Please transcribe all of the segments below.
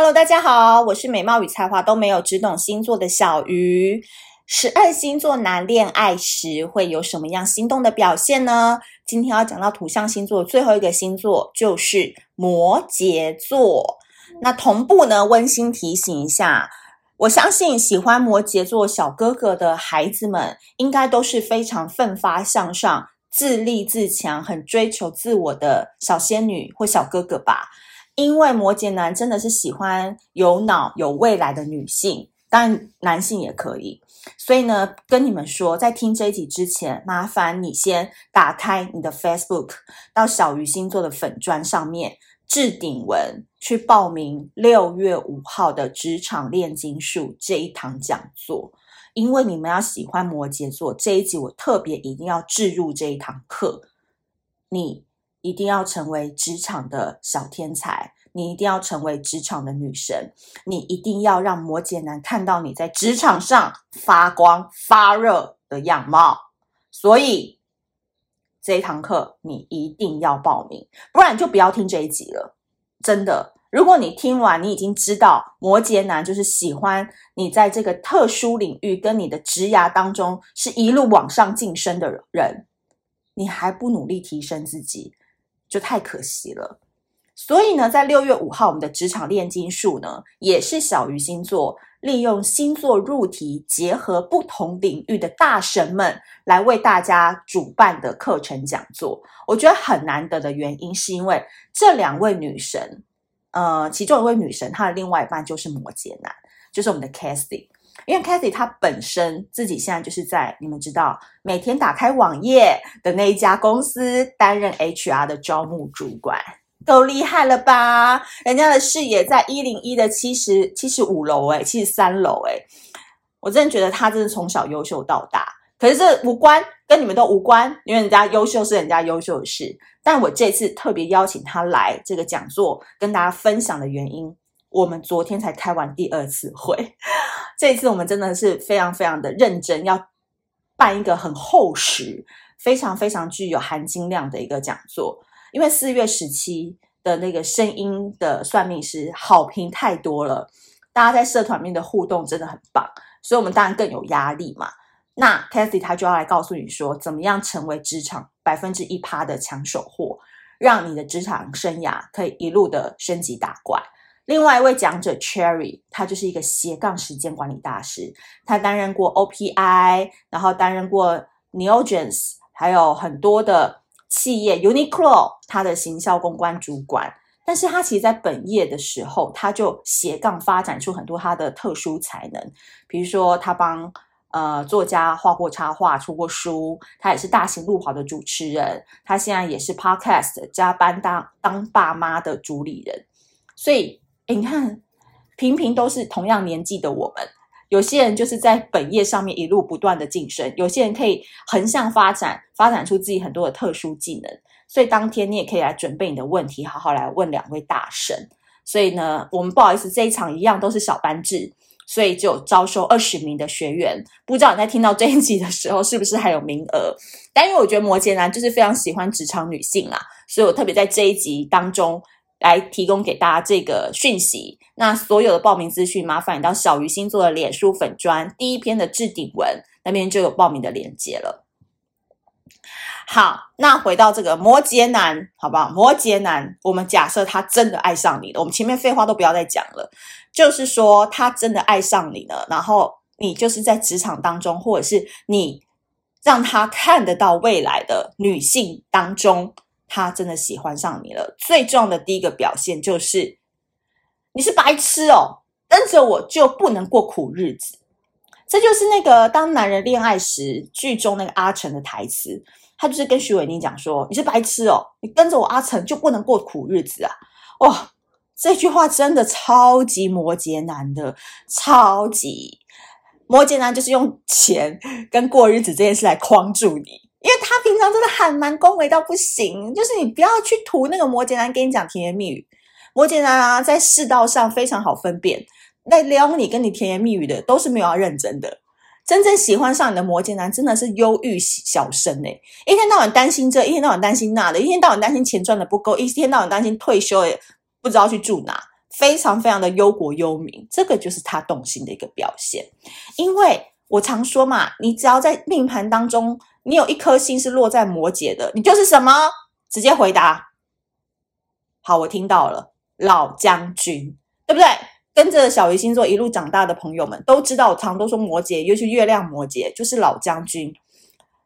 Hello，大家好，我是美貌与才华都没有，只懂星座的小鱼。十二星座男恋爱时会有什么样心动的表现呢？今天要讲到土象星座最后一个星座就是摩羯座。那同步呢，温馨提醒一下，我相信喜欢摩羯座小哥哥的孩子们，应该都是非常奋发向上、自立自强、很追求自我的小仙女或小哥哥吧。因为摩羯男真的是喜欢有脑、有未来的女性，当然男性也可以。所以呢，跟你们说，在听这一集之前，麻烦你先打开你的 Facebook，到小鱼星座的粉专上面置顶文，去报名六月五号的职场炼金术这一堂讲座。因为你们要喜欢摩羯座，这一集我特别一定要置入这一堂课，你。一定要成为职场的小天才，你一定要成为职场的女神，你一定要让摩羯男看到你在职场上发光发热的样貌。所以这一堂课你一定要报名，不然就不要听这一集了。真的，如果你听完，你已经知道摩羯男就是喜欢你在这个特殊领域跟你的职涯当中是一路往上晋升的人，你还不努力提升自己，就太可惜了，所以呢，在六月五号，我们的职场炼金术呢，也是小鱼星座利用星座入题，结合不同领域的大神们来为大家主办的课程讲座。我觉得很难得的原因，是因为这两位女神，呃，其中一位女神她的另外一半就是摩羯男，就是我们的 Cathy。因为 Cathy 她本身自己现在就是在你们知道每天打开网页的那一家公司担任 HR 的招募主管，够厉害了吧？人家的视野在一零一的七十七十五楼诶，七十三楼诶，我真的觉得他真的从小优秀到大。可是这无关，跟你们都无关，因为人家优秀是人家优秀的事。但我这次特别邀请他来这个讲座跟大家分享的原因，我们昨天才开完第二次会。这一次我们真的是非常非常的认真，要办一个很厚实、非常非常具有含金量的一个讲座。因为四月十七的那个声音的算命师好评太多了，大家在社团面的互动真的很棒，所以我们当然更有压力嘛。那 Cathy 他就要来告诉你说，怎么样成为职场百分之一趴的抢手货，让你的职场生涯可以一路的升级打怪。另外一位讲者 Cherry，他就是一个斜杠时间管理大师，他担任过 OPI，然后担任过 Neogens，还有很多的企业 Uniqlo，他的行销公关主管。但是他其实，在本业的时候，他就斜杠发展出很多他的特殊才能，比如说他帮呃作家画过插画、出过书，他也是大型路跑的主持人，他现在也是 Podcast 加班当当爸妈的主理人，所以。你看，平平都是同样年纪的我们，有些人就是在本业上面一路不断的晋升，有些人可以横向发展，发展出自己很多的特殊技能。所以当天你也可以来准备你的问题，好好来问两位大神。所以呢，我们不好意思，这一场一样都是小班制，所以就招收二十名的学员。不知道你在听到这一集的时候，是不是还有名额？但因为我觉得摩羯男就是非常喜欢职场女性啊，所以我特别在这一集当中。来提供给大家这个讯息。那所有的报名资讯，麻烦你到小鱼星座的脸书粉专第一篇的置顶文那边就有报名的链接了。好，那回到这个摩羯男，好不好？摩羯男，我们假设他真的爱上你了，我们前面废话都不要再讲了，就是说他真的爱上你了，然后你就是在职场当中，或者是你让他看得到未来的女性当中。他真的喜欢上你了。最重要的第一个表现就是，你是白痴哦，跟着我就不能过苦日子。这就是那个当男人恋爱时剧中那个阿成的台词，他就是跟徐伟宁讲说：“你是白痴哦，你跟着我阿成就不能过苦日子啊！”哇，这句话真的超级摩羯男的，超级摩羯男就是用钱跟过日子这件事来框住你。因为他平常真的还蛮恭维到不行，就是你不要去图那个摩羯男跟你讲甜言蜜语，摩羯男啊，在世道上非常好分辨，那撩你跟你甜言蜜语的都是没有要认真的，真正喜欢上你的摩羯男真的是忧郁小生诶，一天到晚担心这，一天到晚担心那的，一天到晚担心钱赚的不够，一天到晚担心退休也不知道去住哪，非常非常的忧国忧民，这个就是他动心的一个表现。因为我常说嘛，你只要在命盘当中，你有一颗星是落在摩羯的，你就是什么？直接回答。好，我听到了，老将军，对不对？跟着小鱼星座一路长大的朋友们都知道，我常都说摩羯，尤其月亮摩羯，就是老将军。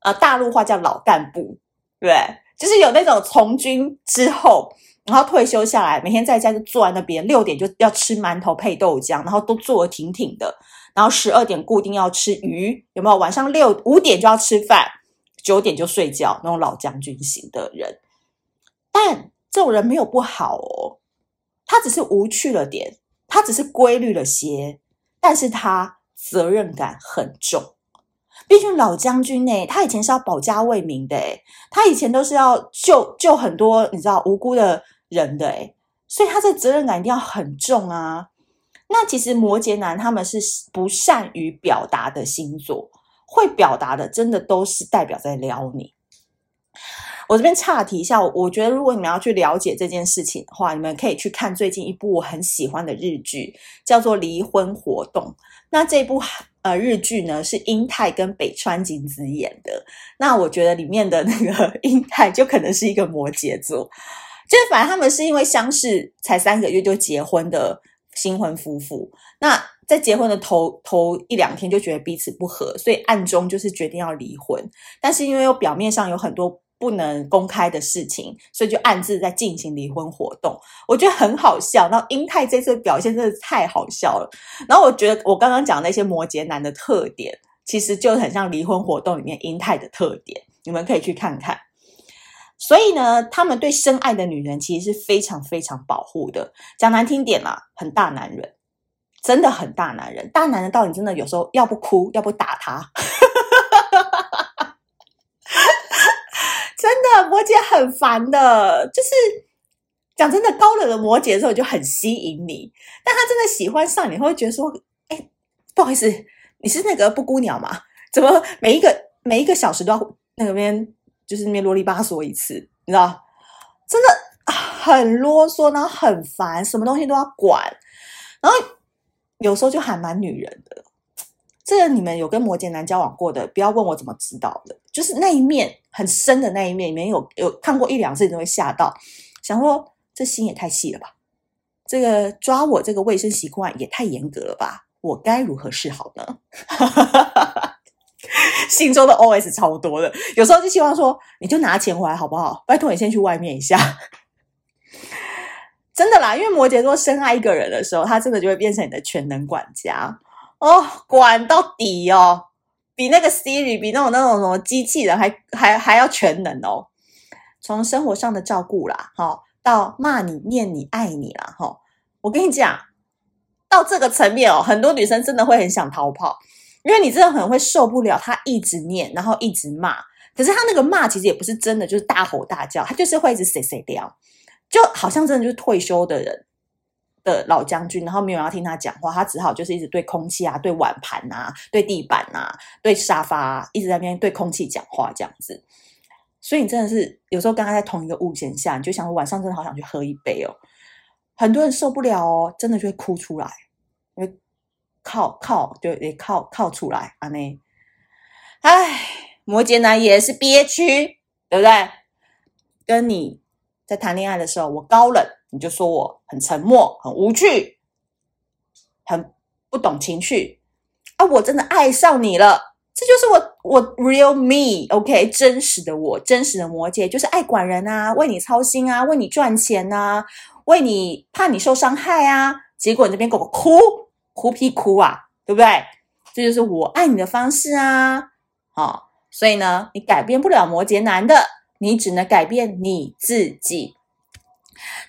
呃，大陆话叫老干部，对不对？就是有那种从军之后。然后退休下来，每天在家就坐在那边，六点就要吃馒头配豆浆，然后都坐得挺挺的。然后十二点固定要吃鱼，有没有？晚上六五点就要吃饭，九点就睡觉，那种老将军型的人。但这种人没有不好哦，他只是无趣了点，他只是规律了些，但是他责任感很重。毕竟老将军呢，他以前是要保家卫民的，他以前都是要救救很多你知道无辜的人的，所以他这责任感一定要很重啊。那其实摩羯男他们是不善于表达的星座，会表达的真的都是代表在撩你。我这边岔题一下，我觉得如果你们要去了解这件事情的话，你们可以去看最近一部我很喜欢的日剧，叫做《离婚活动》。那这部呃日剧呢，是英泰跟北川景子演的。那我觉得里面的那个 英泰就可能是一个摩羯座，就是反正他们是因为相识才三个月就结婚的新婚夫妇。那在结婚的头头一两天就觉得彼此不合，所以暗中就是决定要离婚。但是因为有表面上有很多。不能公开的事情，所以就暗自在进行离婚活动。我觉得很好笑。然后英泰这次表现真的太好笑了。然后我觉得我刚刚讲那些摩羯男的特点，其实就很像离婚活动里面英泰的特点。你们可以去看看。所以呢，他们对深爱的女人其实是非常非常保护的。讲难听点啦，很大男人，真的很大男人。大男人到底真的有时候要不哭，要不打他。真的，摩羯很烦的，就是讲真的，高冷的摩羯的时候就很吸引你，但他真的喜欢上你，会觉得说，哎，不好意思，你是那个布谷鸟吗？怎么每一个每一个小时都要那边就是那边啰里吧嗦一次，你知道？真的很啰嗦，然后很烦，什么东西都要管，然后有时候就还蛮女人的。这个你们有跟摩羯男交往过的，不要问我怎么知道的，就是那一面很深的那一面，你们有有看过一两次，你都会吓到，想说这心也太细了吧，这个抓我这个卫生习惯也太严格了吧，我该如何是好呢？心中的 OS 超多的，有时候就希望说，你就拿钱回来好不好？拜托你先去外面一下，真的啦，因为摩羯座深爱一个人的时候，他真的就会变成你的全能管家。哦，管到底哦，比那个 Siri，比那种那种什么机器人还还还要全能哦。从生活上的照顾啦，哈、到骂你、念你、爱你啦，哈、我跟你讲，到这个层面哦，很多女生真的会很想逃跑，因为你真的很会受不了他一直念，然后一直骂。可是他那个骂其实也不是真的，就是大吼大叫，他就是会一直碎碎掉，就好像真的就是退休的人。的老将军，然后没有人要听他讲话，他只好就是一直对空气啊、对碗盘啊、对地板啊、对沙发，一直在那边对空气讲话这样子。所以你真的是有时候跟他在同一个物件下，你就想晚上真的好想去喝一杯哦。很多人受不了哦，真的就会哭出来，因为靠靠就得靠靠出来啊那。唉，摩羯男也是憋屈，对不对？跟你在谈恋爱的时候，我高冷。你就说我很沉默、很无趣、很不懂情趣啊！我真的爱上你了，这就是我我 real me，OK，真实的我，真实的摩羯，就是爱管人啊，为你操心啊，为你赚钱啊，为你怕你受伤害啊，结果你这边给我哭哭屁哭啊，对不对？这就是我爱你的方式啊！好，所以呢，你改变不了摩羯男的，你只能改变你自己。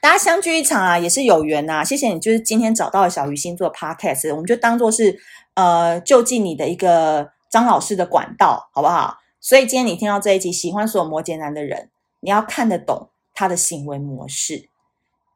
大家相聚一场啊，也是有缘呐、啊。谢谢你，就是今天找到了小鱼星座 Podcast，我们就当做是呃就近你的一个张老师的管道，好不好？所以今天你听到这一集，喜欢所有摩羯男的人，你要看得懂他的行为模式，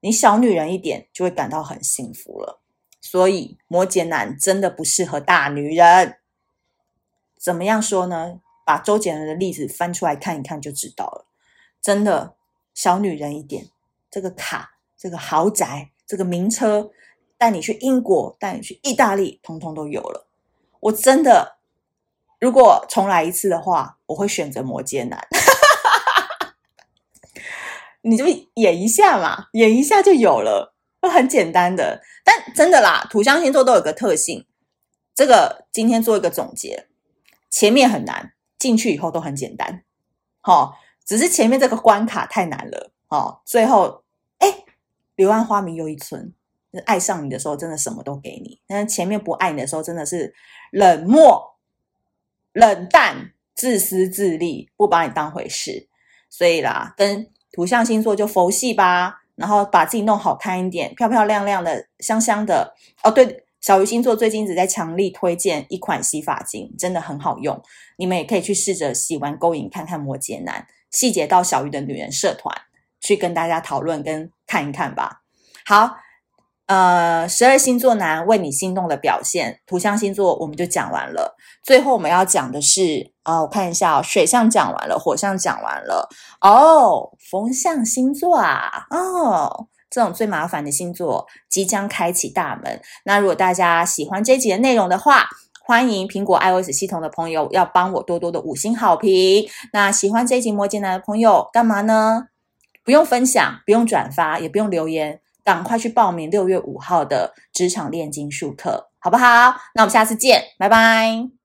你小女人一点就会感到很幸福了。所以摩羯男真的不适合大女人。怎么样说呢？把周杰伦的例子翻出来看一看就知道了。真的小女人一点。这个卡，这个豪宅，这个名车，带你去英国，带你去意大利，通通都有了。我真的，如果重来一次的话，我会选择摩羯男。你就演一下嘛，演一下就有了，都很简单的。但真的啦，土象星座都有个特性，这个今天做一个总结，前面很难，进去以后都很简单。好、哦，只是前面这个关卡太难了。哦，最后，哎，柳暗花明又一村。爱上你的时候，真的什么都给你；但是前面不爱你的时候，真的是冷漠、冷淡、自私自利，不把你当回事。所以啦，跟土象星座就佛系吧，然后把自己弄好看一点，漂漂亮亮的，香香的。哦，对，小鱼星座最近一直在强力推荐一款洗发精，真的很好用，你们也可以去试着洗完勾引看看摩羯男。细节到小鱼的女人社团去跟大家讨论跟看一看吧。好。呃，十二星座男为你心动的表现，土象星座我们就讲完了。最后我们要讲的是，啊、我看一下，水象讲完了，火象讲完了，哦，风象星座啊，哦，这种最麻烦的星座即将开启大门。那如果大家喜欢这一集的内容的话，欢迎苹果 iOS 系统的朋友要帮我多多的五星好评。那喜欢这一集摩羯男的朋友干嘛呢？不用分享，不用转发，也不用留言。赶快去报名六月五号的职场炼金术课，好不好？那我们下次见，拜拜。